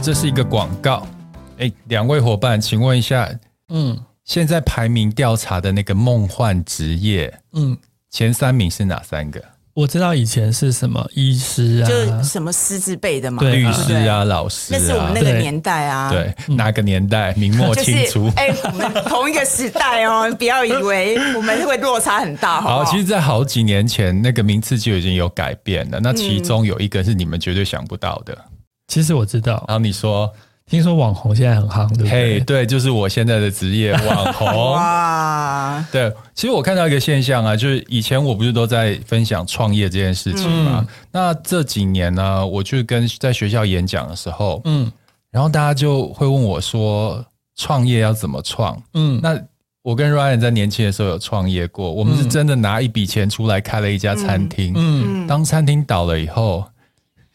这是一个广告。哎，两位伙伴，请问一下，嗯，现在排名调查的那个梦幻职业，嗯，前三名是哪三个？我知道以前是什么医师啊，就什么师字辈的嘛，律师啊，老师，那是我们那个年代啊。对，哪个年代？明末清初。哎，我们同一个时代哦，不要以为我们会落差很大。好，其实，在好几年前，那个名次就已经有改变了。那其中有一个是你们绝对想不到的。其实我知道。然后你说。听说网红现在很夯，对不对？嘿，对，就是我现在的职业网红。哇，对，其实我看到一个现象啊，就是以前我不是都在分享创业这件事情嘛？嗯、那这几年呢，我去跟在学校演讲的时候，嗯，然后大家就会问我说，创业要怎么创？嗯，那我跟 Ryan 在年轻的时候有创业过，我们是真的拿一笔钱出来开了一家餐厅，嗯，当餐厅倒了以后。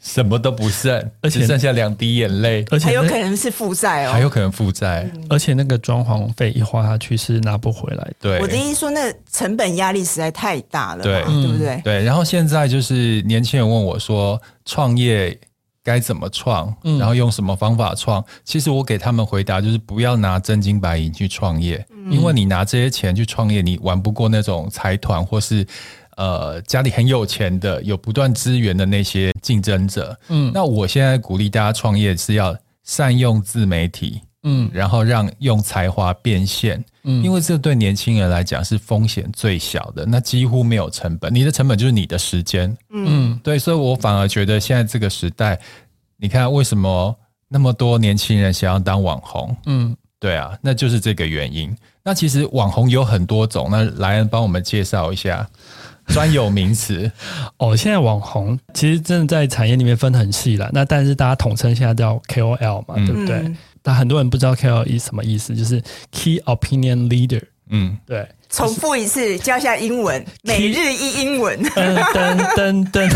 什么都不剩，而且只剩下两滴眼泪，而且还有可能是负债哦，还有可能负债，而且那个装潢费一花下去是拿不回来的。对，我的意思说，那成本压力实在太大了，对，对不对？对。然后现在就是年轻人问我说，创业该怎么创，然后用什么方法创？其实我给他们回答就是，不要拿真金白银去创业，因为你拿这些钱去创业，你玩不过那种财团或是。呃，家里很有钱的，有不断资源的那些竞争者，嗯，那我现在鼓励大家创业是要善用自媒体，嗯，然后让用才华变现，嗯，因为这对年轻人来讲是风险最小的，那几乎没有成本，你的成本就是你的时间，嗯，对，所以我反而觉得现在这个时代，你看为什么那么多年轻人想要当网红，嗯，对啊，那就是这个原因。那其实网红有很多种，那莱恩帮我们介绍一下。专有名词哦，现在网红其实真的在产业里面分很细了。那但是大家统称现在叫 KOL 嘛，嗯、对不对？但很多人不知道 KOL 是什么意思，就是 Key Opinion Leader。嗯，对。重复一次，教一下英文，每日一英文。噔噔噔噔，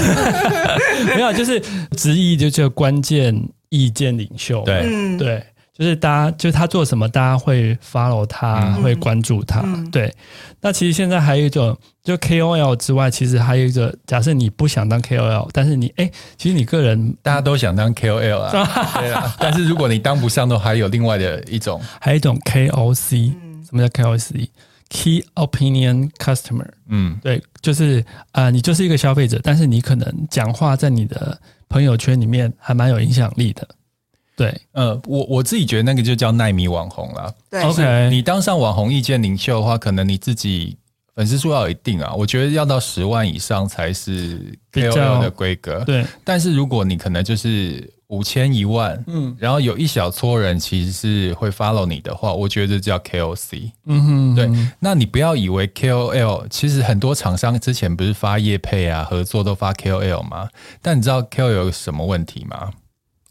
没有，就是直译就叫关键意见领袖。对，嗯、对。就是大家，就是他做什么，大家会 follow 他，嗯、会关注他。嗯、对，那其实现在还有一种，就 KOL 之外，其实还有一个，假设你不想当 KOL，但是你，哎，其实你个人大家都想当 KOL 啊，对啊。但是如果你当不上的话，还有另外的一种，还有一种 KOC，什么叫 KOC？Key Opinion Customer。嗯，对，就是啊、呃，你就是一个消费者，但是你可能讲话在你的朋友圈里面还蛮有影响力的。对，呃，我我自己觉得那个就叫奈米网红了。对，OK，你当上网红意见领袖的话，可能你自己粉丝数要有一定啊，我觉得要到十万以上才是 KOL 的规格。对，但是如果你可能就是五千一万，嗯，然后有一小撮人其实是会 follow 你的话，我觉得这叫 KOC。嗯哼，对，那你不要以为 KOL，其实很多厂商之前不是发业配啊，合作都发 KOL 吗？但你知道 KOL 有什么问题吗？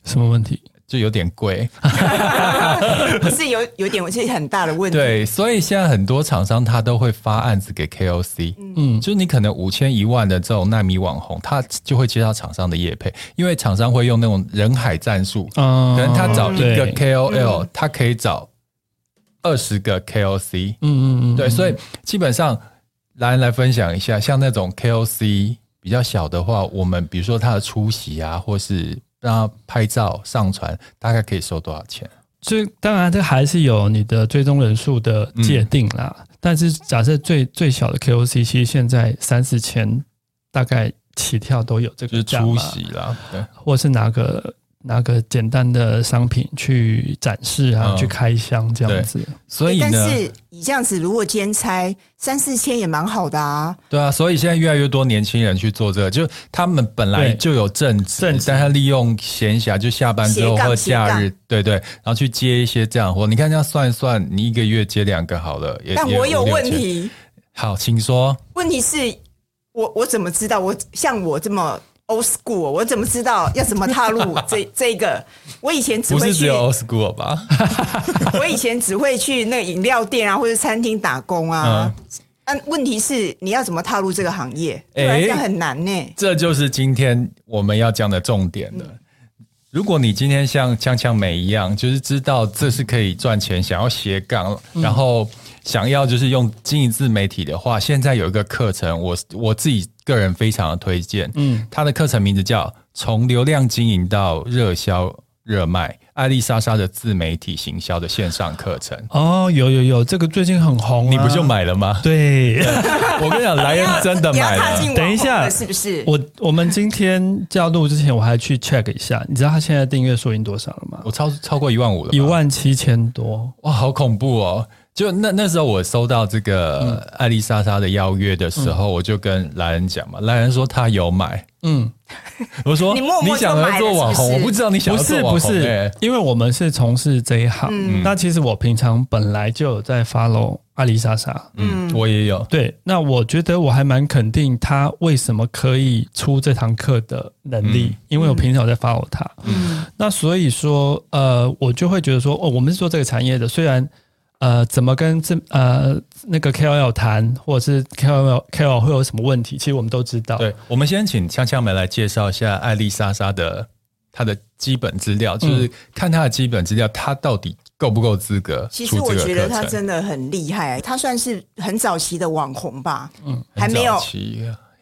什么问题？就有点贵，不是有有点，其实很大的问题。对，所以现在很多厂商他都会发案子给 KOC，嗯，就是你可能五千一万的这种纳米网红，他就会接到厂商的业配，因为厂商会用那种人海战术，嗯，可能他找一个 KOL，他可以找二十个 KOC，嗯嗯嗯，对，所以基本上来来分享一下，像那种 KOC 比较小的话，我们比如说他的出席啊，或是。让他拍照上传，大概可以收多少钱？所以当然，这还是有你的追踪人数的界定啦。嗯、但是假设最最小的 KOC，其实现在三四千，大概起跳都有这个价出席啦，对，或是拿个。拿个简单的商品去展示啊，嗯、去开箱这样子。所以呢，但是你这样子如果兼差三四千也蛮好的啊。对啊，所以现在越来越多年轻人去做这个，就他们本来就有正职，但他利用闲暇，就下班之后或假日，对对，然后去接一些这样活。你看这样算一算，你一个月接两个好了。但我有问题。好，请说。问题是我我怎么知道？我像我这么。Old school，我怎么知道要怎么踏入这 这个？我以前只会去，不是只有 Old school 吧？我以前只会去那个饮料店啊，或者餐厅打工啊。但、问题是，你要怎么踏入这个行业？哎，这样很难呢、欸。这就是今天我们要讲的重点了。嗯、如果你今天像锵锵美一样，就是知道这是可以赚钱，想要斜杠，嗯、然后。想要就是用经营自媒体的话，现在有一个课程，我我自己个人非常的推荐。嗯，他的课程名字叫《从流量经营到热销热卖，艾丽莎莎的自媒体行销的线上课程。哦，有有有，这个最近很红，你不就买了吗？对，我跟你讲，莱恩真的买了。等一下，是不是？我我们今天要录之前，我还去 check 一下，你知道他现在订阅数已经多少了吗？我超超过一万五了，一万七千多，哇，好恐怖哦！就那那时候，我收到这个艾丽莎莎的邀约的时候，嗯、我就跟莱恩讲嘛，莱恩说他有买，嗯，我说你，默默你想要做网红，我不知道你想要做网红，不是不是，因为我们是从事这一行，嗯、那其实我平常本来就有在 follow 艾丽莎莎，嗯，我也有，对，那我觉得我还蛮肯定他为什么可以出这堂课的能力，嗯、因为我平常有在 follow 他，嗯，那所以说，呃，我就会觉得说，哦，我们是做这个产业的，虽然。呃，怎么跟这呃那个 KOL 谈，或者是 KOL KOL 会有什么问题？其实我们都知道。对，我们先请锵锵梅来介绍一下艾丽莎莎的她的基本资料，就是看她的基本资料，她到底够不够资格？其实我觉得她真的很厉害，她算是很早期的网红吧，嗯，还没有。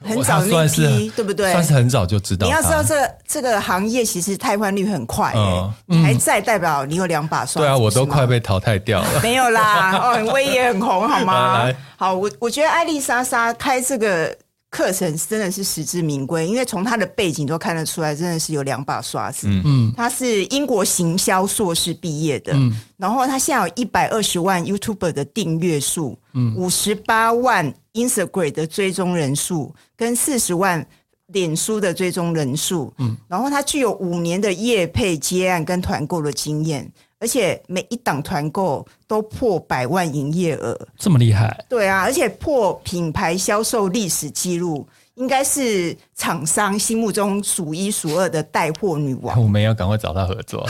很早那批，对不对？算是很早就知道。你要知道，这这个行业其实汰换率很快，欸，你还在，代表你有两把刷。对啊，我都快被淘汰掉了。没有啦，哦，威也很红，好吗？好，我我觉得艾丽莎莎开这个课程真的是实至名归，因为从他的背景都看得出来，真的是有两把刷子。嗯。嗯，他是英国行销硕士毕业的，嗯，然后他现在有一百二十万 YouTuber 的订阅数，嗯，五十八万。Instagram 的追踪人数跟四十万脸书的追踪人数，嗯，然后他具有五年的业配接案跟团购的经验，而且每一档团购都破百万营业额，这么厉害？对啊，而且破品牌销售历史记录，应该是厂商心目中数一数二的带货女王。我们要赶快找她合作，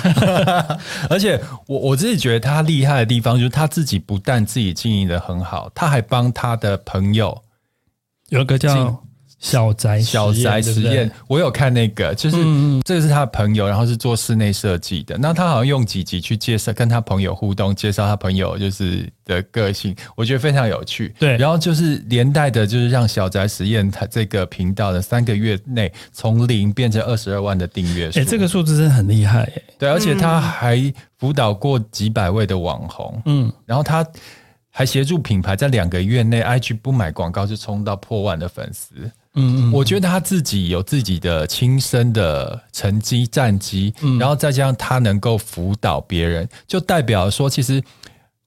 而且我我自己觉得她厉害的地方，就是她自己不但自己经营的很好，她还帮她的朋友有一个叫。小宅小宅实验，我有看那个，就是这个是他的朋友，然后是做室内设计的。那他好像用几集去介绍，跟他朋友互动，介绍他朋友就是的个性，我觉得非常有趣。对，然后就是连带的，就是让小宅实验他这个频道的三个月内从零变成二十二万的订阅数。哎，这个数字真的很厉害。对，而且他还辅导过几百位的网红。嗯，然后他还协助品牌在两个月内，IG 不买广告就冲到破万的粉丝。嗯，我觉得他自己有自己的亲身的成绩战绩，嗯，然后再加上他能够辅导别人，就代表说，其实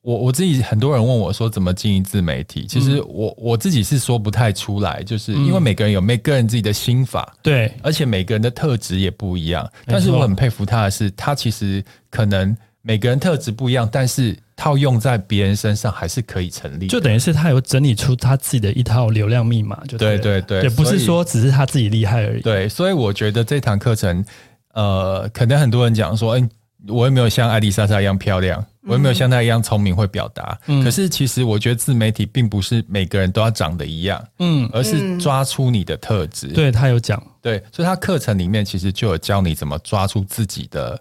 我我自己很多人问我说怎么经营自媒体，其实我我自己是说不太出来，就是因为每个人有每个人自己的心法，对，而且每个人的特质也不一样。但是我很佩服他的是，他其实可能每个人特质不一样，但是。套用在别人身上还是可以成立，就等于是他有整理出他自己的一套流量密码，就对对对，也不是说只是他自己厉害而已。对，所以我觉得这堂课程，呃，可能很多人讲说，哎，我也没有像艾丽莎莎一样漂亮，我也没有像她一样聪明会表达。嗯，可是其实我觉得自媒体并不是每个人都要长得一样，嗯，而是抓出你的特质。对，他有讲，对，所以他课程里面其实就有教你怎么抓出自己的。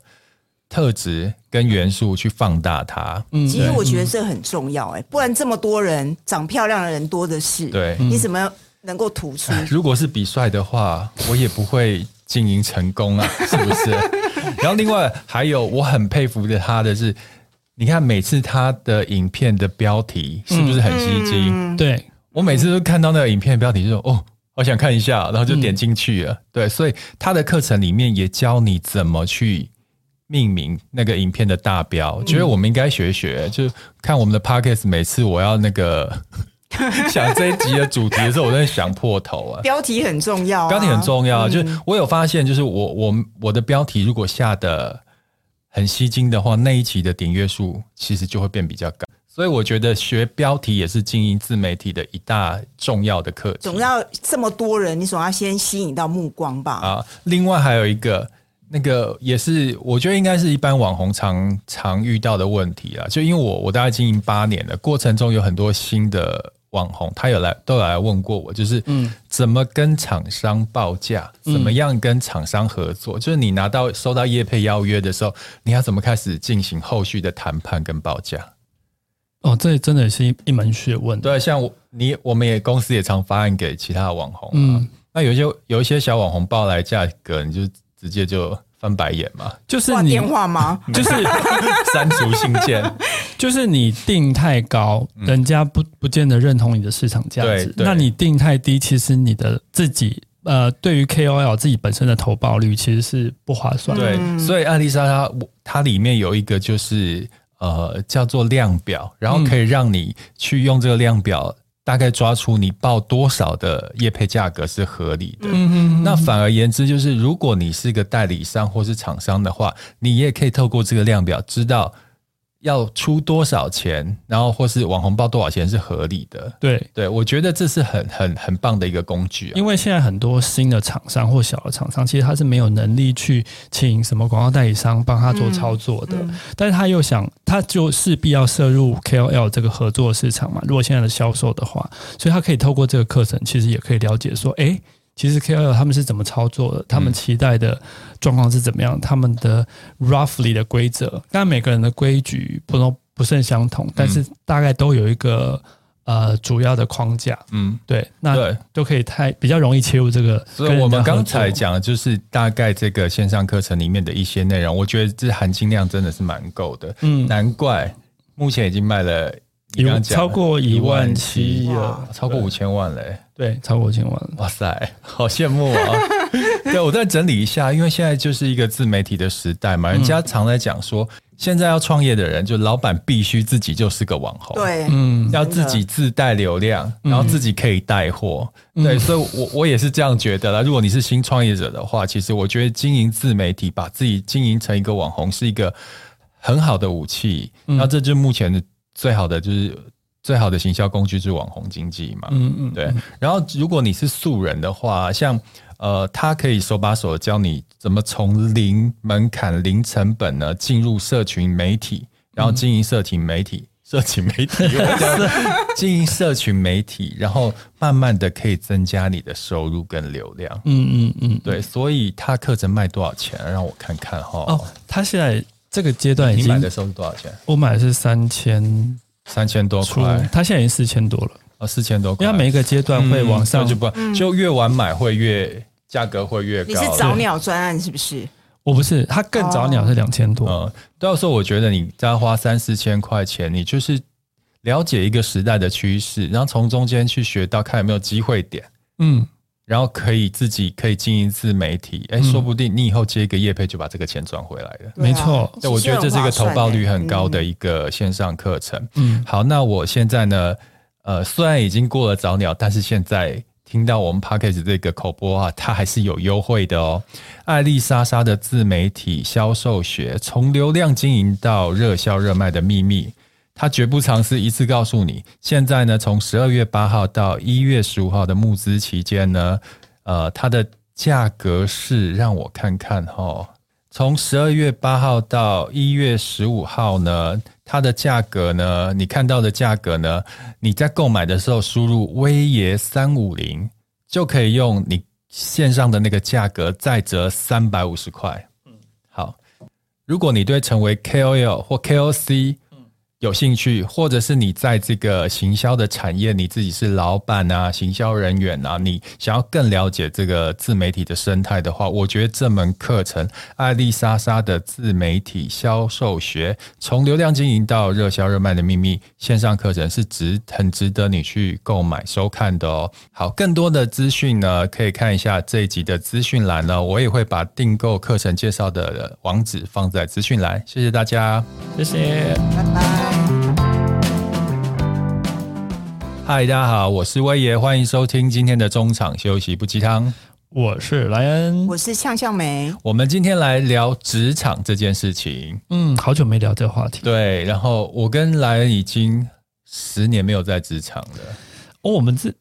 特质跟元素去放大它，嗯，其实我觉得这很重要哎，不然这么多人长漂亮的人多的是，对，你怎么能够突出？如果是比帅的话，我也不会经营成功啊，是不是？然后另外还有我很佩服的他的是，你看每次他的影片的标题是不是很吸睛？嗯、对，我每次都看到那个影片的标题就说哦，我想看一下，然后就点进去了。嗯、对，所以他的课程里面也教你怎么去。命名那个影片的大标，觉得我们应该学学，就看我们的 podcast。每次我要那个 想这一集的主题的时候，我在想破头啊。标题很重要，标题很重要。就是我有发现，就是我我我的标题如果下的很吸睛的话，那一期的点阅数其实就会变比较高。所以我觉得学标题也是经营自媒体的一大重要的课程。总要这么多人，你总要先吸引到目光吧。啊，另外还有一个。那个也是，我觉得应该是一般网红常常遇到的问题啊。就因为我我大概经营八年了，过程中有很多新的网红，他有来都有来问过我，就是嗯，怎么跟厂商报价，怎么样跟厂商合作？嗯、就是你拿到收到业配邀约的时候，你要怎么开始进行后续的谈判跟报价？哦，这真的是一一门学问。对，像我你我们也公司也常发案给其他的网红，嗯，那有些有一些小网红报来价格，你就。直接就翻白眼嘛，就是你电话吗？就是 删除信件，就是你定太高，人家不不见得认同你的市场价值。那你定太低，其实你的自己呃，对于 KOL 自己本身的投报率其实是不划算。对，所以艾丽莎她它里面有一个就是呃叫做量表，然后可以让你去用这个量表。大概抓出你报多少的业配价格是合理的。嗯嗯，那反而言之，就是如果你是一个代理商或是厂商的话，你也可以透过这个量表知道。要出多少钱，然后或是网红报多少钱是合理的？对对，我觉得这是很很很棒的一个工具啊。因为现在很多新的厂商或小的厂商，其实他是没有能力去请什么广告代理商帮他做操作的，嗯嗯、但是他又想，他就势必要涉入 KOL 这个合作市场嘛。如果现在的销售的话，所以他可以透过这个课程，其实也可以了解说，哎。其实 KOL 他们是怎么操作的？他们期待的状况是怎么样？他们的 roughly 的规则，当然每个人的规矩不都不甚相同，但是大概都有一个呃主要的框架。嗯，对，那对都可以太比较容易切入这个。所以我们刚才讲的就是大概这个线上课程里面的一些内容，我觉得这含金量真的是蛮够的。嗯，难怪目前已经卖了。有超过一万七了，超过五千万嘞！对，超过五千万，哇塞，好羡慕啊！对，我再整理一下，因为现在就是一个自媒体的时代嘛，人家常在讲说，现在要创业的人，就老板必须自己就是个网红，对，嗯，要自己自带流量，然后自己可以带货，对，所以我我也是这样觉得啦。如果你是新创业者的话，其实我觉得经营自媒体，把自己经营成一个网红，是一个很好的武器。那这就是目前的。最好的就是最好的行销工具是网红经济嘛，嗯嗯，对。然后如果你是素人的话，像呃，他可以手把手教你怎么从零门槛、零成本呢进入社群媒体，然后经营社群媒体、社群媒体，经营社群媒体，然后慢慢的可以增加你的收入跟流量。嗯嗯嗯，对。所以他课程卖多少钱？让我看看哈。哦，他现在。这个阶段已经，你买的时候是多少钱？我买的是三千三千多块，它现在已经四千多了啊，四千多块。因为他每一个阶段会往上，就不就越晚买会越价格会越高。你是早鸟专案是不是？我不是，它更早鸟是两千多。嗯，到时候我觉得你再花三四千块钱，你就是了解一个时代的趋势，然后从中间去学到看有没有机会点。嗯。然后可以自己可以经营自媒体，哎，说不定你以后接一个业配就把这个钱赚回来了。没错，对，我觉得这是一个投报率很高的一个线上课程。嗯，好，那我现在呢，呃，虽然已经过了早鸟，但是现在听到我们 p a c k a g e 这个口播啊，它还是有优惠的哦。艾丽莎莎的自媒体销售学，从流量经营到热销热卖的秘密。他绝不尝试一次告诉你。现在呢，从十二月八号到一月十五号的募资期间呢，呃，它的价格是让我看看哈、哦，从十二月八号到一月十五号呢，它的价格呢，你看到的价格呢，你在购买的时候输入威爷三五零，就可以用你线上的那个价格再折三百五十块。嗯，好，如果你对成为 KOL 或 KOC 有兴趣，或者是你在这个行销的产业，你自己是老板啊，行销人员啊，你想要更了解这个自媒体的生态的话，我觉得这门课程《艾丽莎莎的自媒体销售学》，从流量经营到热销热卖的秘密线上课程是值很值得你去购买收看的哦。好，更多的资讯呢，可以看一下这一集的资讯栏呢，我也会把订购课程介绍的网址放在资讯栏。谢谢大家，谢谢，拜拜。嗨，大家好，我是威爷，欢迎收听今天的中场休息不鸡汤。我是莱恩，我是向向梅。我们今天来聊职场这件事情。嗯，好久没聊这个话题。对，然后我跟莱恩已经十年没有在职场了。哦，我们这。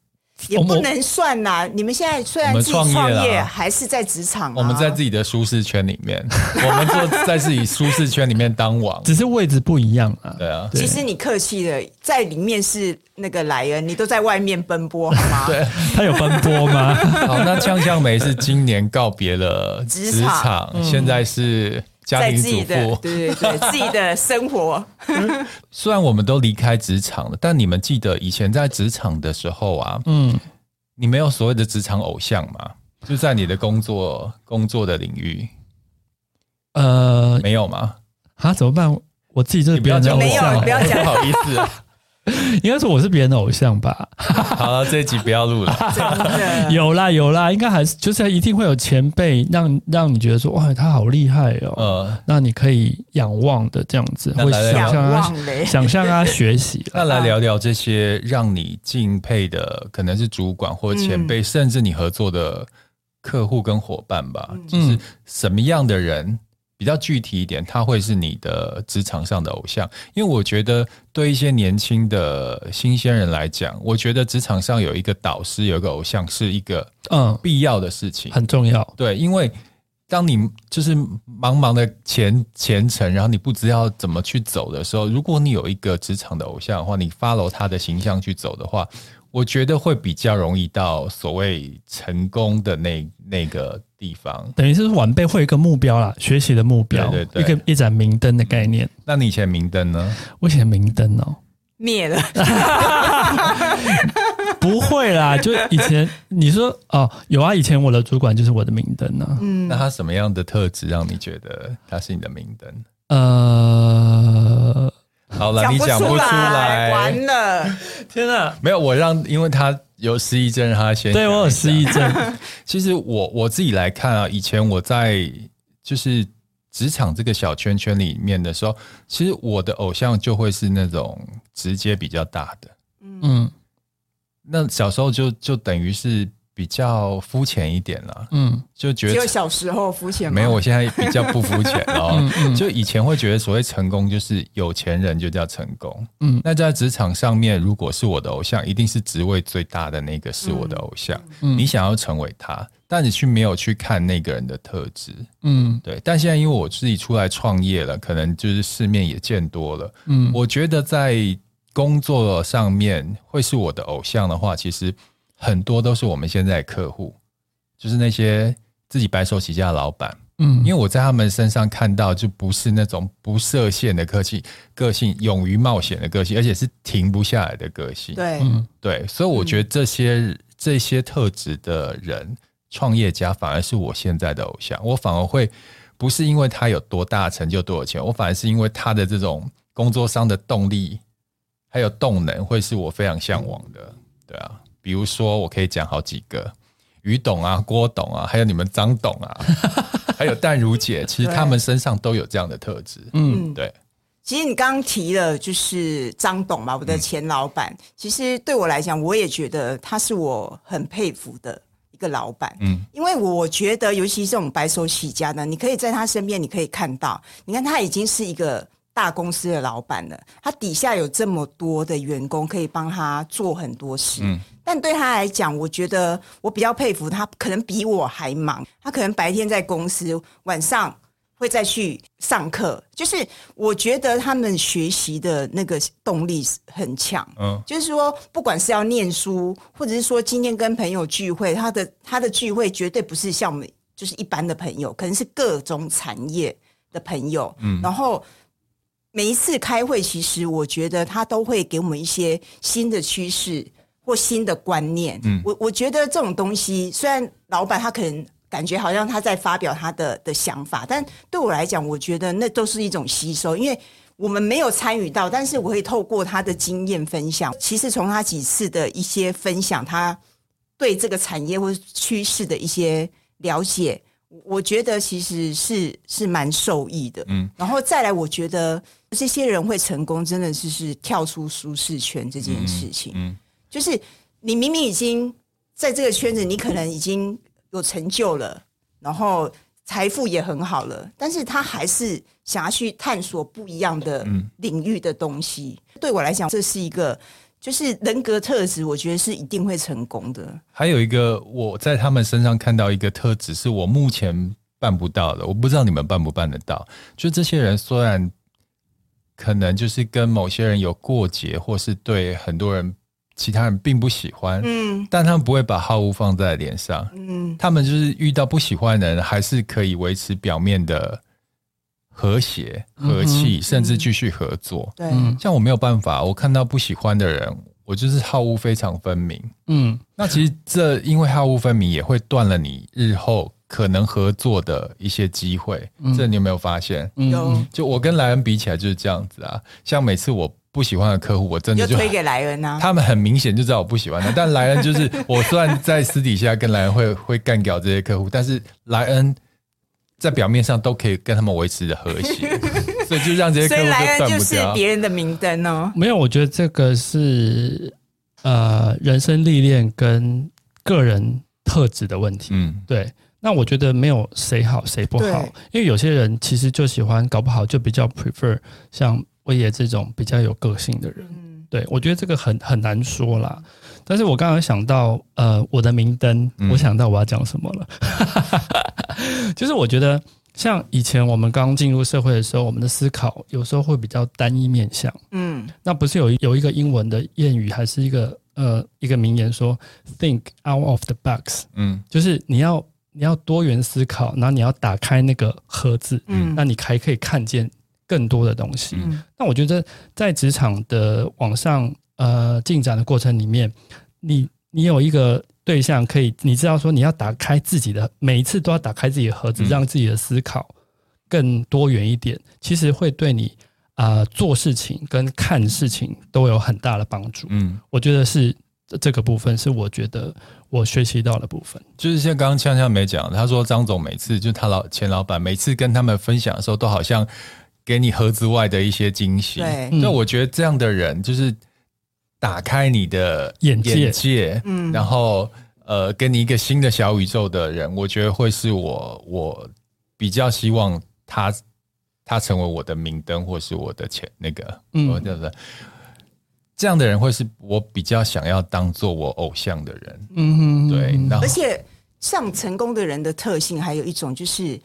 也不能算呐、啊！你们现在虽然自己创业，还是在职场、啊。我们在自己的舒适圈里面，我们就在自己舒适圈里面当王，只是位置不一样啊。对啊，其实你客气的，在里面是那个莱恩，你都在外面奔波好吗？对，他有奔波吗？好，那呛呛梅是今年告别了职场，职场嗯、现在是家庭主妇，对对对，自己的生活。虽然我们都离开职场了，但你们记得以前在职场的时候啊，嗯，你没有所谓的职场偶像吗？就在你的工作工作的领域，呃，没有吗？啊，怎么办？我自己就是不要讲，没有，不要讲，不好意思。应该说我是别人的偶像吧。好了，这一集不要录了。有啦有啦，应该还是就是一定会有前辈让让你觉得说哇，他好厉害哦。呃，那你可以仰望的这样子，会想象他想象他学习。那来聊聊这些让你敬佩的，可能是主管或前辈，甚至你合作的客户跟伙伴吧。就是什么样的人？比较具体一点，他会是你的职场上的偶像，因为我觉得对一些年轻的新鲜人来讲，我觉得职场上有一个导师，有一个偶像是一个嗯必要的事情，很重要。对，因为当你就是茫茫的前前程，然后你不知道怎么去走的时候，如果你有一个职场的偶像的话，你 follow 他的形象去走的话。我觉得会比较容易到所谓成功的那那个地方，等于是晚辈会有一个目标啦，学习的目标，对对对，一个一盏明灯的概念。那你以前明灯呢？我以前明灯哦，灭了。不会啦，就以前你说哦，有啊，以前我的主管就是我的明灯呢。嗯，那他什么样的特质让你觉得他是你的明灯？呃。好了，你讲不出来，完了，天哪！没有，我让，因为他有失忆症，他先对我有失忆症。其实我我自己来看啊，以前我在就是职场这个小圈圈里面的时候，其实我的偶像就会是那种直接比较大的，嗯，那小时候就就等于是。比较肤浅一点了，嗯，就觉得只有小时候肤浅，没有，我现在比较不肤浅了。就以前会觉得所谓成功就是有钱人就叫成功，嗯，那在职场上面，如果是我的偶像，一定是职位最大的那个是我的偶像。嗯，你想要成为他，但你却没有去看那个人的特质，嗯，对。但现在因为我自己出来创业了，可能就是世面也见多了，嗯，我觉得在工作上面会是我的偶像的话，其实。很多都是我们现在的客户，就是那些自己白手起家的老板，嗯，因为我在他们身上看到，就不是那种不设限的个性，个性勇于冒险的个性，而且是停不下来的个性，对，嗯。对，所以我觉得这些、嗯、这些特质的人，创业家反而是我现在的偶像。我反而会不是因为他有多大成就多少钱，我反而是因为他的这种工作上的动力还有动能，会是我非常向往的，对啊。比如说，我可以讲好几个，于董啊、郭董啊，还有你们张董啊，还有淡如姐，其实他们身上都有这样的特质。嗯，对。其实你刚刚提了，就是张董嘛，我的前老板。嗯、其实对我来讲，我也觉得他是我很佩服的一个老板。嗯，因为我觉得，尤其是这种白手起家的，你可以在他身边，你可以看到，你看他已经是一个。大公司的老板了，他底下有这么多的员工可以帮他做很多事，嗯，但对他来讲，我觉得我比较佩服他，可能比我还忙。他可能白天在公司，晚上会再去上课。就是我觉得他们学习的那个动力很强，嗯，就是说，不管是要念书，或者是说今天跟朋友聚会，他的他的聚会绝对不是像我们就是一般的朋友，可能是各种产业的朋友，嗯，然后。每一次开会，其实我觉得他都会给我们一些新的趋势或新的观念。嗯，我我觉得这种东西，虽然老板他可能感觉好像他在发表他的的想法，但对我来讲，我觉得那都是一种吸收，因为我们没有参与到，但是我会透过他的经验分享。其实从他几次的一些分享，他对这个产业或趋势的一些了解，我觉得其实是是蛮受益的。嗯，然后再来，我觉得。这些人会成功，真的是是跳出舒适圈这件事情。嗯，嗯，就是你明明已经在这个圈子，你可能已经有成就了，然后财富也很好了，但是他还是想要去探索不一样的领域的东西。嗯，对我来讲，这是一个就是人格特质，我觉得是一定会成功的。还有一个，我在他们身上看到一个特质，是我目前办不到的，我不知道你们办不办得到。就这些人虽然。可能就是跟某些人有过节，或是对很多人、其他人并不喜欢，嗯，但他们不会把好恶放在脸上，嗯，他们就是遇到不喜欢的人，还是可以维持表面的和谐、和气，嗯、甚至继续合作。对、嗯，像我没有办法，我看到不喜欢的人，我就是好恶非常分明，嗯，那其实这因为好恶分明，也会断了你日后可能合作的一些机会。嗯、这你有没有发现？有。就我跟莱恩比起来就是这样子啊。像每次我不喜欢的客户，我真的就，就推给莱恩啊。他们很明显就知道我不喜欢他，但莱恩就是我虽然在私底下跟莱恩会会干掉这些客户，但是莱恩在表面上都可以跟他们维持着和谐，所以就让这些客户就断不掉。就是别人的明灯哦。没有，我觉得这个是呃人生历练跟个人特质的问题。嗯，对。那我觉得没有谁好谁不好，因为有些人其实就喜欢搞不好就比较 prefer 像威爷这种比较有个性的人。嗯，对，我觉得这个很很难说啦。但是我刚刚想到，呃，我的明灯，我想到我要讲什么了。嗯、就是我觉得，像以前我们刚进入社会的时候，我们的思考有时候会比较单一面向。嗯，那不是有有一个英文的谚语，还是一个呃一个名言说 “think out of the box”。嗯，就是你要你要多元思考，然后你要打开那个盒子，嗯，那你还可以看见更多的东西。嗯，那我觉得在职场的往上。呃，进展的过程里面，你你有一个对象可以，你知道说你要打开自己的，每一次都要打开自己的盒子，嗯、让自己的思考更多元一点，其实会对你啊、呃、做事情跟看事情都有很大的帮助。嗯，我觉得是这个部分是我觉得我学习到的部分。就是像刚刚锵锵没讲，他说张总每次就他老前老板每次跟他们分享的时候，都好像给你盒子外的一些惊喜。对，那我觉得这样的人就是。打开你的眼界，眼界嗯，然后呃，给你一个新的小宇宙的人，我觉得会是我我比较希望他他成为我的明灯，或是我的前那个，嗯，对不对？这样的人会是我比较想要当做我偶像的人，嗯哼，对。而且像成功的人的特性，还有一种就是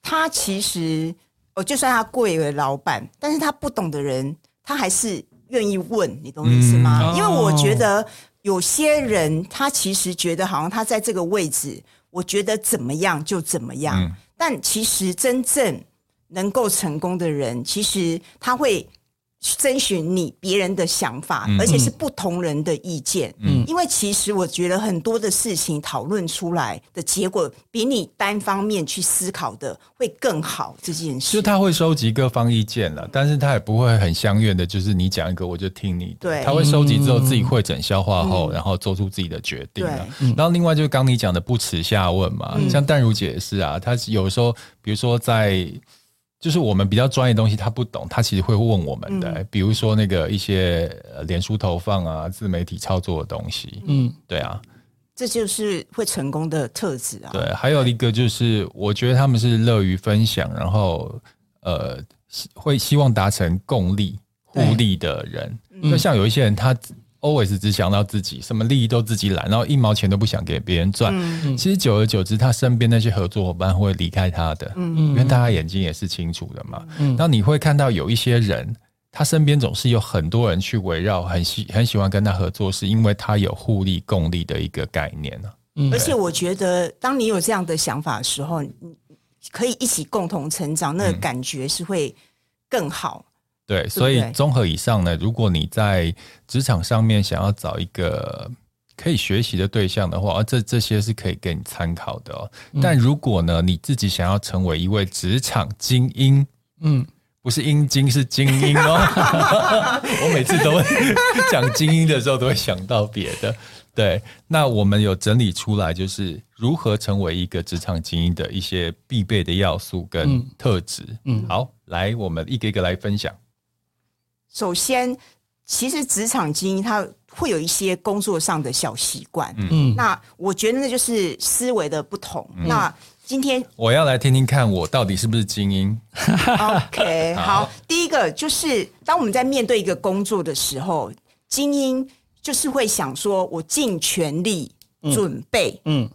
他其实，哦，就算他贵为老板，但是他不懂的人，他还是。愿意问你懂意思吗？嗯、因为我觉得有些人他其实觉得好像他在这个位置，我觉得怎么样就怎么样。嗯、但其实真正能够成功的人，其实他会。征询你别人的想法，而且是不同人的意见。嗯，因为其实我觉得很多的事情讨论出来的结果，比你单方面去思考的会更好。这件事，就他会收集各方意见了，但是他也不会很相怨的，就是你讲一个我就听你的。对，他会收集之后自己会诊消化后，然后做出自己的决定。对，然后另外就是刚你讲的不耻下问嘛，像淡如姐也是啊，她有时候比如说在。就是我们比较专业的东西，他不懂，他其实会问我们的，嗯、比如说那个一些脸书投放啊、自媒体操作的东西，嗯，对啊，这就是会成功的特质啊。对，还有一个就是，我觉得他们是乐于分享，然后呃，会希望达成共利互利的人。就像有一些人，他。Always 只想到自己，什么利益都自己揽，然后一毛钱都不想给别人赚。嗯、其实久而久之，他身边那些合作伙伴会离开他的，嗯、因为大家眼睛也是清楚的嘛。嗯、然后你会看到有一些人，他身边总是有很多人去围绕，很喜很喜欢跟他合作，是因为他有互利共利的一个概念呢。嗯、而且我觉得，当你有这样的想法的时候，你可以一起共同成长，那个感觉是会更好。对，所以综合以上呢，如果你在职场上面想要找一个可以学习的对象的话，这这些是可以给你参考的哦。但如果呢，你自己想要成为一位职场精英，嗯，不是阴茎，是精英哦。我每次都会 讲精英的时候，都会想到别的。对，那我们有整理出来，就是如何成为一个职场精英的一些必备的要素跟特质。嗯，好，来，我们一个一个来分享。首先，其实职场精英他会有一些工作上的小习惯，嗯，那我觉得那就是思维的不同。嗯、那今天我要来听听看，我到底是不是精英？OK，好，好，第一个就是当我们在面对一个工作的时候，精英就是会想说，我尽全力准备，嗯。嗯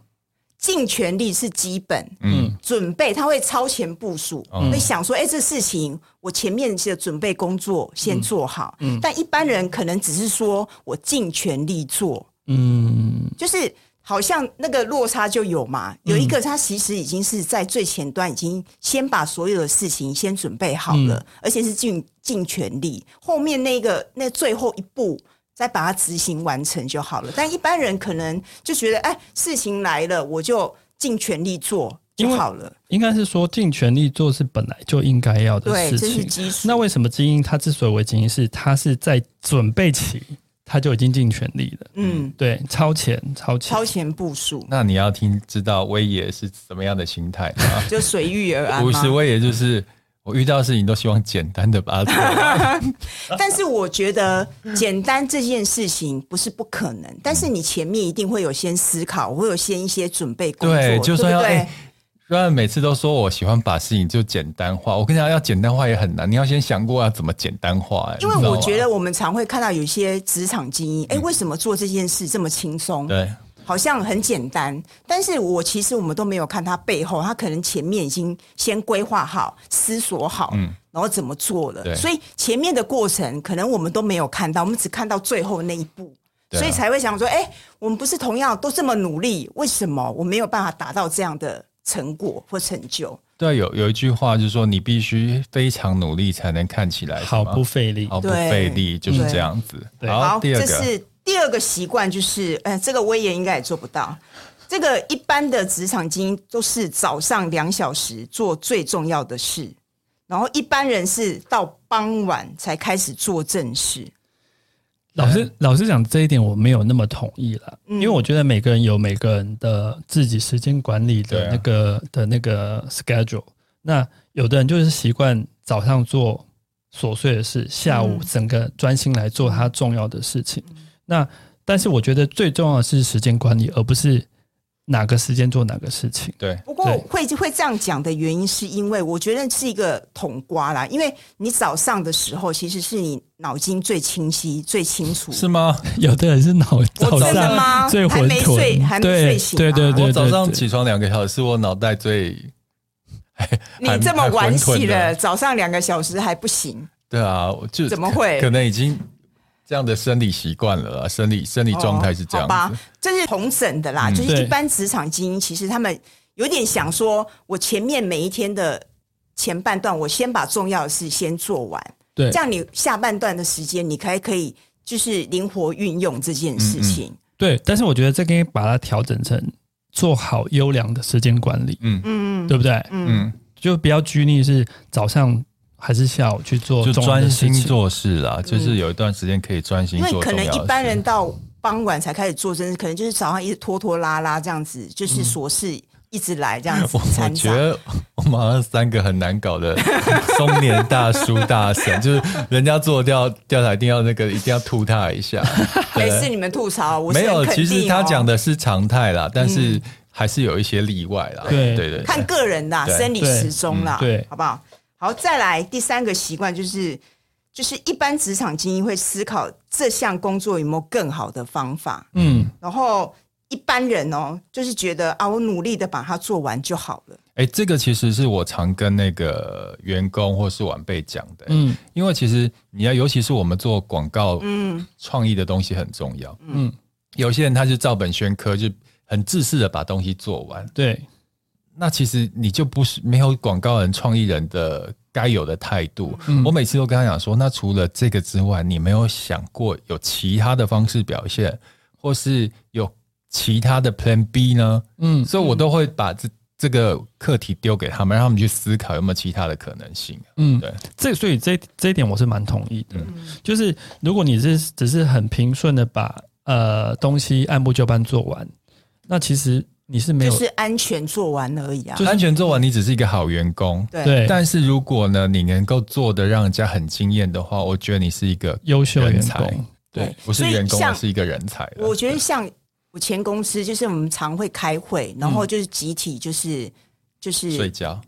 尽全力是基本，嗯，准备他会超前部署，嗯、会想说，哎，这事情我前面的准备工作先做好，嗯，嗯，但一般人可能只是说我尽全力做，嗯，就是好像那个落差就有嘛，有一个他其实已经是在最前端，已经先把所有的事情先准备好了，嗯、而且是尽尽全力，后面那个那最后一步。再把它执行完成就好了。但一般人可能就觉得，哎，事情来了，我就尽全力做，就好了。应该是说尽全力做是本来就应该要的事情。对，这是基础。那为什么精英他之所以为精英，是他是在准备期他就已经尽全力了。嗯，对，超前超前超前部署。那你要听知道威爷是什么样的心态吗？就随遇而安。不是威爷就是。我遇到的事情都希望简单的把它做完，但是我觉得简单这件事情不是不可能，但是你前面一定会有先思考，会有先一些准备工作，对，就算要对，虽然每次都说我喜欢把事情就简单化，我跟你讲要简单化也很难，你要先想过要怎么简单化。因为我觉得我们常会看到有些职场精英，哎，为什么做这件事这么轻松？对。好像很简单，但是我其实我们都没有看他背后，他可能前面已经先规划好、思索好，嗯，然后怎么做了。所以前面的过程可能我们都没有看到，我们只看到最后那一步，所以才会想说，哎，我们不是同样都这么努力，为什么我没有办法达到这样的成果或成就？对，有有一句话就是说，你必须非常努力才能看起来好不费力，毫不费力，就是这样子。好，第二个。第二个习惯就是，呃，这个威严应该也做不到。这个一般的职场精英都是早上两小时做最重要的事，然后一般人是到傍晚才开始做正事。老师，老实讲，这一点我没有那么同意了，嗯，因为我觉得每个人有每个人的自己时间管理的那个、啊、的那个 schedule。那有的人就是习惯早上做琐碎的事，下午整个专心来做他重要的事情。嗯那，但是我觉得最重要的是时间管理，而不是哪个时间做哪个事情。对，不过会会这样讲的原因，是因为我觉得是一个统瓜啦。因为你早上的时候，其实是你脑筋最清晰、最清楚。是吗？有的人是脑早上最混沌，还没睡，还没睡醒。对对对，我早上起床两个小时，我脑袋最 你这么晚起了，早上两个小时还不行？对啊，就怎么会？可能已经。这样的生理习惯了，生理生理状态是这样子。哦、好吧，这是同整的啦，嗯、就是一般职场精英，其实他们有点想说，我前面每一天的前半段，我先把重要的事先做完，对，这样你下半段的时间，你还可以就是灵活运用这件事情。嗯嗯对，但是我觉得这可以把它调整成做好优良的时间管理，嗯嗯，对不对？嗯，就不要拘泥是早上。还是下午去做，就专心做事啦。就是有一段时间可以专心做。因为可能一般人到傍晚才开始做，真的可能就是早上一直拖拖拉拉这样子，就是琐事一直来这样子。我觉得我们好像三个很难搞的 中年大叔大婶，就是人家做调调查一定要那个一定要吐他一下。没事，你们吐槽，我没有。其实他讲的是常态啦，但是还是有一些例外啦。对对对，看个人啦，生理时钟啦，对，好不好？好，再来第三个习惯就是，就是一般职场精英会思考这项工作有没有更好的方法。嗯，然后一般人哦，就是觉得啊，我努力的把它做完就好了。哎，这个其实是我常跟那个员工或是晚辈讲的。嗯，因为其实你要，尤其是我们做广告，嗯，创意的东西很重要。嗯，有些人他就照本宣科，就很自私的把东西做完。对。那其实你就不是没有广告人、创意人的该有的态度。嗯、我每次都跟他讲说，那除了这个之外，你没有想过有其他的方式表现，或是有其他的 Plan B 呢？嗯，所以我都会把这这个课题丢给他们，让他们去思考有没有其他的可能性。嗯，对，这所以这这一点我是蛮同意的。嗯、就是如果你是只是很平顺的把呃东西按部就班做完，那其实。你是没有，就是安全做完而已啊。就安全做完，你只是一个好员工。对。但是如果呢，你能够做得让人家很惊艳的话，我觉得你是一个优秀人才。对，不是员工，而是一个人才。我觉得像我前公司，就是我们常会开会，然后就是集体，就是就是睡觉，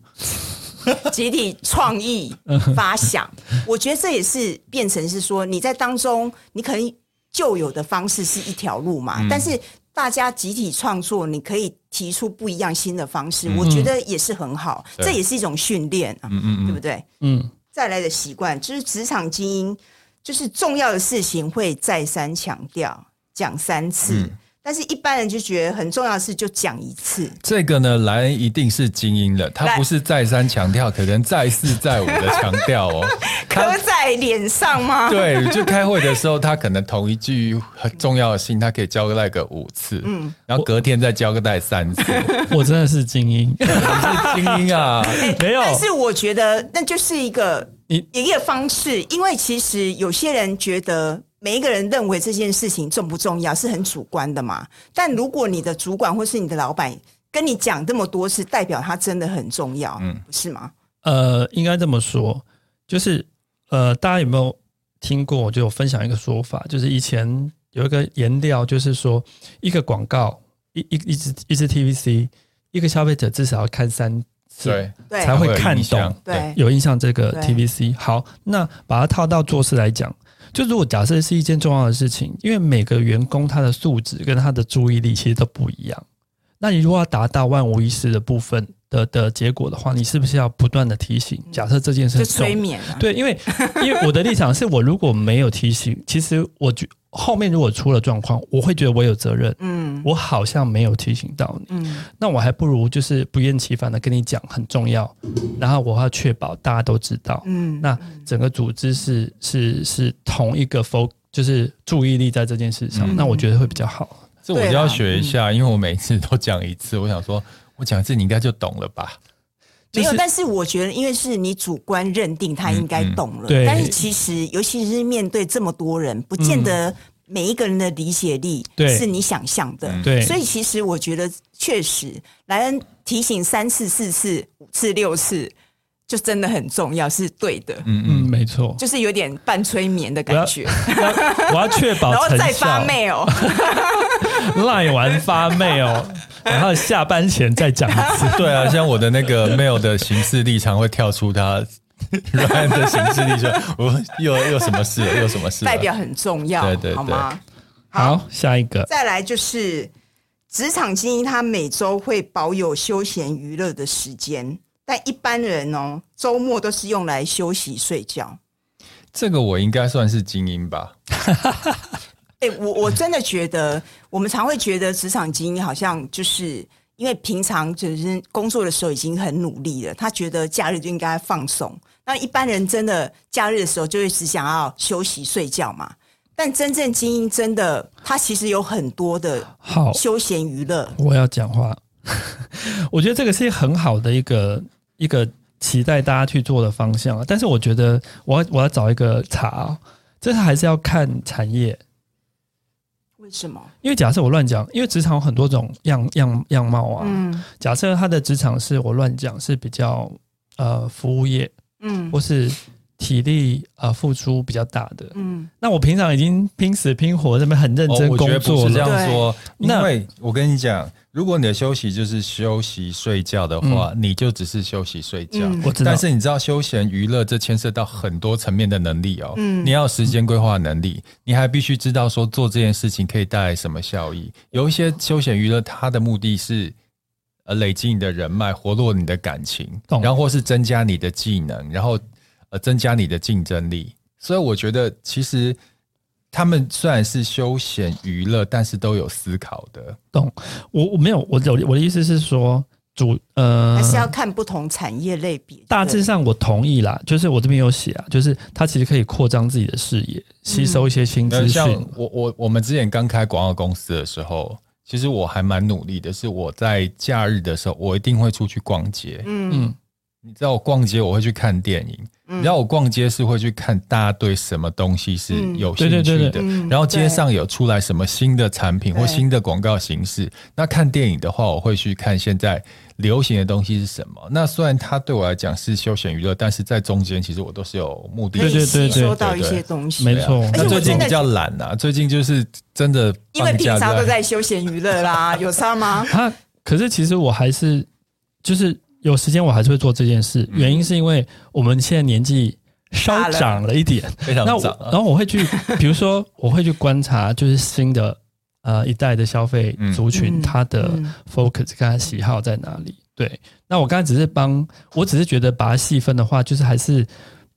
集体创意 发想。我觉得这也是变成是说，你在当中，你可能旧有的方式是一条路嘛，但是。大家集体创作，你可以提出不一样新的方式，嗯、我觉得也是很好，这也是一种训练啊，嗯嗯嗯。对不对？嗯，再来的习惯就是职场精英，就是重要的事情会再三强调，讲三次，嗯、但是一般人就觉得很重要的是就讲一次。这个呢，莱恩一定是精英了，他不是再三强调，可能再四再五的强调哦，刻在脸上吗？对，就开会的时候，他可能同一句很重要的信，他可以交代个五次，嗯，然后隔天再交代三次。我，我真的是精英，你是精英啊，欸、没有。但是我觉得那就是一个一一个方式，因为其实有些人觉得。每一个人认为这件事情重不重要是很主观的嘛，但如果你的主管或是你的老板跟你讲这么多次，代表他真的很重要，嗯，不是吗？呃，应该这么说，就是呃，大家有没有听过？就分享一个说法，就是以前有一个研调，就是说一个广告一一一支一支 TVC，一个消费者至少要看三次，对，才会看懂，对，有印象这个 TVC。好，那把它套到做事来讲。就如果假设是一件重要的事情，因为每个员工他的素质跟他的注意力其实都不一样，那你如果要达到万无一失的部分的的结果的话，你是不是要不断的提醒？假设这件事情就催眠啊，对，因为因为我的立场是我如果没有提醒，其实我觉。后面如果出了状况，我会觉得我有责任。嗯，我好像没有提醒到你。嗯，那我还不如就是不厌其烦的跟你讲很重要，然后我要确保大家都知道。嗯，那整个组织是是是同一个 focus，就是注意力在这件事上，嗯，那我觉得会比较好。这我就要学一下，因为我每次都讲一次，我想说我讲一次你应该就懂了吧。没有，但是我觉得，因为是你主观认定他应该懂了，嗯嗯、但是其实，尤其是面对这么多人，不见得每一个人的理解力是你想象的。对，所以其实我觉得，确实莱恩提醒三次、四次、五次、六次，就真的很重要，是对的。嗯嗯，没错，就是有点半催眠的感觉。我要，确保，然后再发 mail，赖完发 mail。然后下班前再讲一次。对啊，像我的那个 mail 的形式立场会跳出他 Ryan 的行事历说，我又又什么事了？又什么事？代表很重要，对对对，好吗？好，好，下一个。再来就是职场精英，他每周会保有休闲娱乐的时间，但一般人哦，周末都是用来休息睡觉。这个我应该算是精英吧。哎、欸，我我真的觉得，我们常会觉得职场精英好像就是因为平常就是工作的时候已经很努力了，他觉得假日就应该放松。那一般人真的假日的时候就会只想要休息睡觉嘛。但真正精英真的，他其实有很多的好休闲娱乐。我要讲话，我觉得这个是很好的一个一个期待大家去做的方向。但是我觉得我要我要找一个茶，这还是要看产业。为什么？因为假设我乱讲，因为职场有很多种样样样貌啊。嗯，假设他的职场是我乱讲，是比较呃服务业，嗯，或是体力呃付出比较大的，嗯，那我平常已经拼死拼活这边很认真工作了，哦，我觉得不是这样说，因为我跟你讲。如果你的休息就是休息睡觉的话，嗯、你就只是休息睡觉。我知道，但是你知道休闲娱乐这牵涉到很多层面的能力哦。嗯，你要有时间规划能力，你还必须知道说做这件事情可以带来什么效益。有一些休闲娱乐，它的目的是呃累积你的人脉，活络你的感情，然后或是增加你的技能，然后呃增加你的竞争力。所以我觉得其实。他们虽然是休闲娱乐，但是都有思考的。懂？我我没有，我有我的意思是说，主呃，还是要看不同产业类别。大致上我同意啦，就是我这边有写啊，就是他其实可以扩张自己的视野，吸收一些新资讯。像我我我们之前刚开广告公司的时候，其实我还蛮努力的，是我在假日的时候，我一定会出去逛街。嗯嗯，你知道我逛街，我会去看电影。你知道我逛街是会去看大家对什么东西是有兴趣的，然后街上有出来什么新的产品或新的广告形式。那看电影的话，我会去看现在流行的东西是什么。那虽然它对我来讲是休闲娱乐，但是在中间其实我都是有目的，可以吸收到一些东西。没错，那最近比较懒呐，最近就是真的，因为平常都在休闲娱乐啦，有差吗？他可是其实我还是就是。有时间我还是会做这件事，原因是因为我们现在年纪稍长了一点，非常长。然后我会去，比如说我会去观察，就是新的呃一代的消费族群，他的 focus 跟他喜好在哪里。对，那我刚才只是帮，我只是觉得把它细分的话，就是还是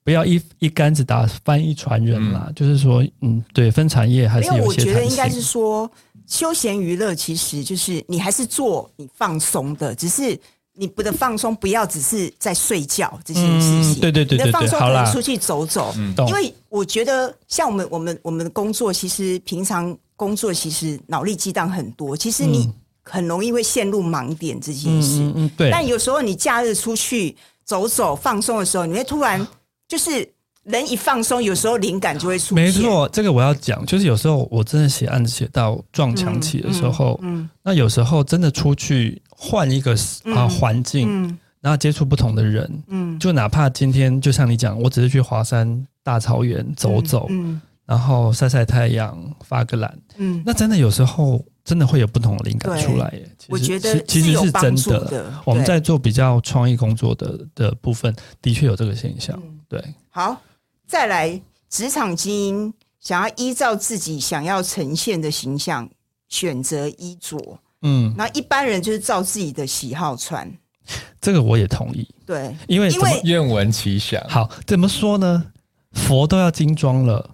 不要一一竿子打翻一船人啦。嗯、就是说，嗯，对，分产业还是有些。我觉得应该是说，休闲娱乐其实就是你还是做你放松的，只是你不得放松不要只是在睡觉这件事情。嗯、对对对对放松可能出去走走。因为我觉得像我们我们我们的工作，其实平常工作其实脑力激荡很多，其实你很容易会陷入盲点这件事。嗯嗯，对。但有时候你假日出去走走放松的时候，你会突然。就是人一放松，有时候灵感就会出现。没错，这个我要讲，就是有时候我真的写案子写到撞墙期的时候，嗯，嗯嗯那有时候真的出去换一个啊环境，嗯，然后接触不同的人，嗯，就哪怕今天就像你讲，我只是去华山大草原走走，嗯，嗯然后晒晒太阳，发个懒，嗯，那真的有时候真的会有不同的灵感出来耶。我觉得其实是真的。我们在做比较创意工作的的部分，的确有这个现象。嗯对，好，再来职场精英想要依照自己想要呈现的形象选择衣着，嗯，那一般人就是照自己的喜好穿，这个我也同意。对，因为因为愿闻其详。好，怎么说呢？佛都要精装了，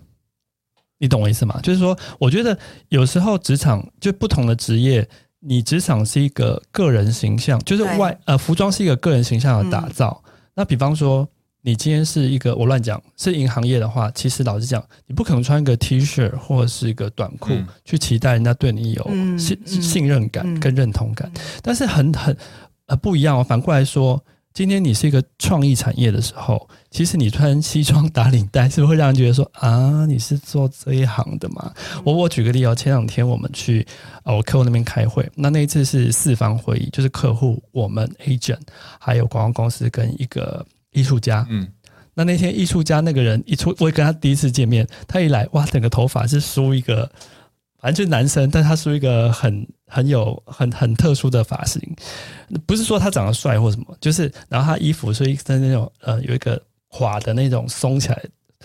你懂我意思吗？就是说，我觉得有时候职场就不同的职业，你职场是一个个人形象，就是外呃服装是一个个人形象的打造。嗯、那比方说。你今天是一个我乱讲，是银行业的话，其实老实讲，你不可能穿个 T 恤或者是一个短裤、嗯、去期待人家对你有信、嗯、信任感跟认同感。嗯、但是很很呃不一样哦。反过来说，今天你是一个创意产业的时候，其实你穿西装打领带，是不是会让人觉得说啊，你是做这一行的嘛？嗯、我我举个例哦，前两天我们去呃我客户那边开会，那那一次是四方会议，就是客户、我们 agent 还有广告公司跟一个。艺术家，嗯，那那天艺术家那个人一出，我也跟他第一次见面，他一来，哇，整个头发是梳一个，反正就是男生，但他梳一个很很有很很特殊的发型，不是说他长得帅或什么，就是，然后他衣服是一身那种呃有一个垮的那种松起来，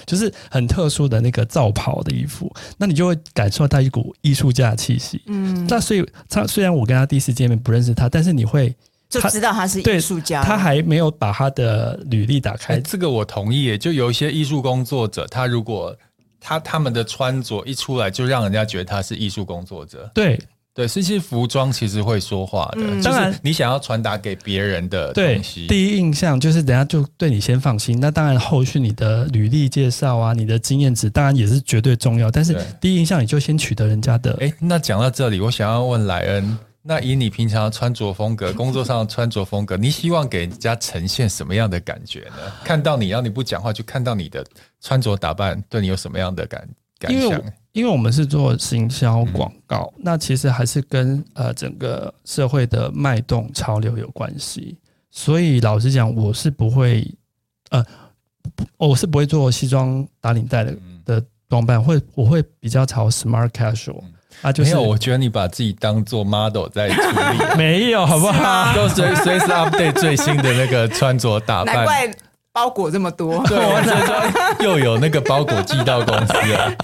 就是很特殊的那个罩袍的衣服，那你就会感受到一股艺术家的气息，嗯，那所以他虽然我跟他第一次见面不认识他，但是你会。就知道他是艺术家，他还没有把他的履历打开。欸，这个我同意。就有一些艺术工作者，他如果他他们的穿着一出来，就让人家觉得他是艺术工作者。对对，所以其实服装其实会说话的。嗯、当然，你想要传达给别人的东西，第一印象就是等下就对你先放心。那当然，后续你的履历介绍啊，你的经验值当然也是绝对重要。但是第一印象你就先取得人家的。哎、欸，那讲到这里，我想要问莱恩。那以你平常穿着风格，工作上的穿着风格，你希望给人家呈现什么样的感觉呢？看到你，然后你不讲话，就看到你的穿着打扮，对你有什么样的感感想？因为因为我们是做行销广告，嗯、那其实还是跟呃整个社会的脉动潮流有关系。所以老实讲，我是不会呃，我是不会做西装打领带的的装扮，会我会比较朝 smart casual。啊，就是、没有，我觉得你把自己当做 model 在处理，没有，好不好？都随随时 update 最新的那个穿着打扮，难怪包裹这么多。对，我觉得又有那个包裹寄到公司了。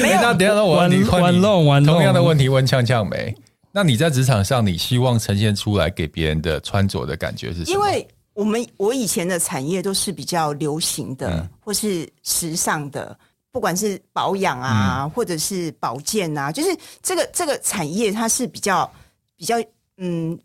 没有，那等下我问你，玩弄玩弄，同样的问题问呛呛梅。那你在职场上，你希望呈现出来给别人的穿着的感觉是什么？因为我们我以前的产业都是比较流行的，嗯、或是时尚的。不管是保养啊，或者是保健啊，嗯、就是这个这个产业，它是比较比较嗯，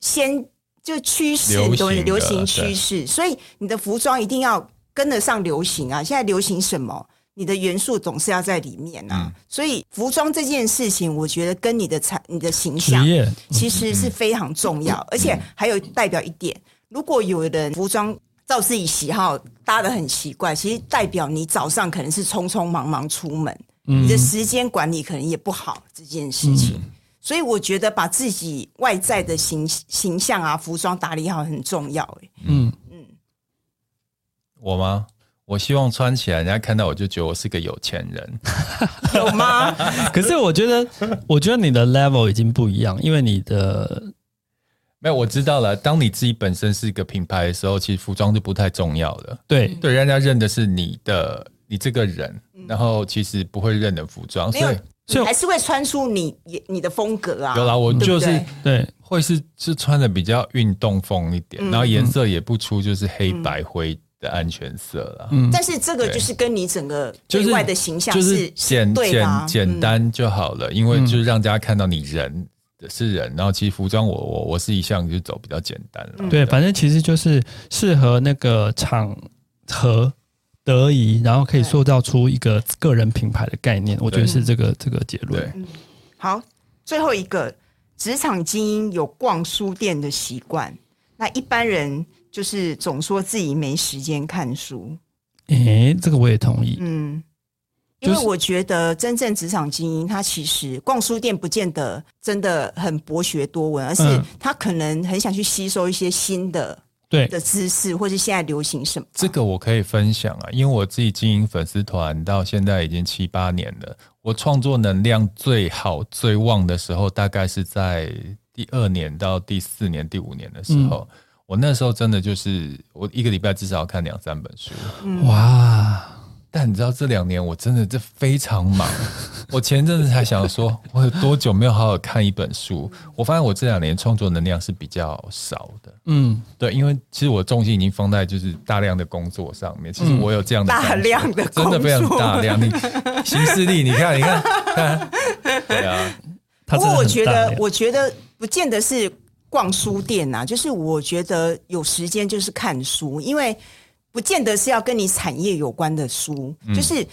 先就趋势都流行趋势，所以你的服装一定要跟得上流行啊。现在流行什么，你的元素总是要在里面啊。嗯、所以服装这件事情，我觉得跟你的产你的形象其实是非常重要，嗯、而且还有代表一点，如果有人服装。照自己喜好搭的很奇怪，其实代表你早上可能是匆匆忙忙出门，嗯、你的时间管理可能也不好这件事情。嗯、所以我觉得把自己外在的形形象啊、服装打理好很重要。嗯嗯，我吗？我希望穿起来，人家看到我就觉得我是个有钱人，有吗？可是我觉得，我觉得你的 level 已经不一样，因为你的。没有，我知道了。当你自己本身是一个品牌的时候，其实服装就不太重要了。对。对，人家认的是你的你这个人，然后其实不会认的服装，所以所以还是会穿出你你的风格啊。有啦，我就是对，会是是穿的比较运动风一点，然后颜色也不出就是黑白灰的安全色了。嗯，但是这个就是跟你整个对外的形象是简简简单就好了，因为就是让大家看到你人是人，然后其实服装我我我是一向就走比较简单了。对，反正其实就是适合那个场合得宜，然后可以塑造出一个个人品牌的概念。我觉得是这个这个结论。对，好，最后一个。职场精英有逛书店的习惯，那一般人就是总说自己没时间看书。诶、欸，这个我也同意。嗯，因为我觉得真正职场精英，他其实逛书店不见得真的很博学多闻，而是他可能很想去吸收一些新的对的知识，或是现在流行什么。这个我可以分享啊，因为我自己经营粉丝团到现在已经七八年了。我创作能量最好、最旺的时候，大概是在第二年到第四年、第五年的时候。嗯、我那时候真的就是，我一个礼拜至少要看两三本书。嗯、哇！但你知道这两年我真的这非常忙，我前阵子才想说，我有多久没有好好看一本书？我发现我这两年创作能量是比较少的。嗯，对，因为其实我重心已经放在就是大量的工作上面。其实我有这样的大量的真的非常大量，你 行事力，你看，你看，看，对啊。不过我觉得，我觉得不见得是逛书店呐，就是我觉得有时间就是看书，因为。不见得是要跟你产业有关的书，嗯、就是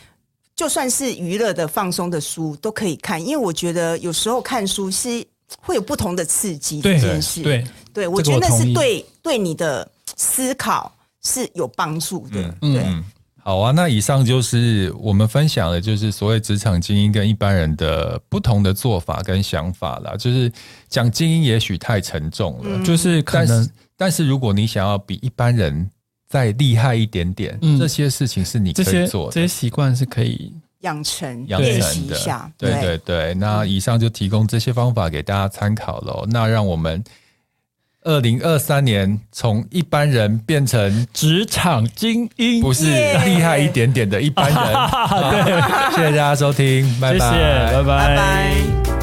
就算是娱乐的、放松的书都可以看，因为我觉得有时候看书是会有不同的刺激这件事。对，对，我觉得那是对对你的思考是有帮助的。嗯、对、嗯，好啊，那以上就是我们分享的，就是所谓职场精英跟一般人的不同的做法跟想法啦。就是讲精英也许太沉重了，嗯、就是可能，但是如果你想要比一般人。再厉害一点点，嗯、这些事情是你可以做的，这些习惯是可以养成、养成的。对对对，对，那以上就提供这些方法给大家参考喽。那让我们二零二三年从一般人变成职场精英，不是厉害一点点的一般人。对，谢谢大家收听，拜拜，谢谢，拜拜。拜拜。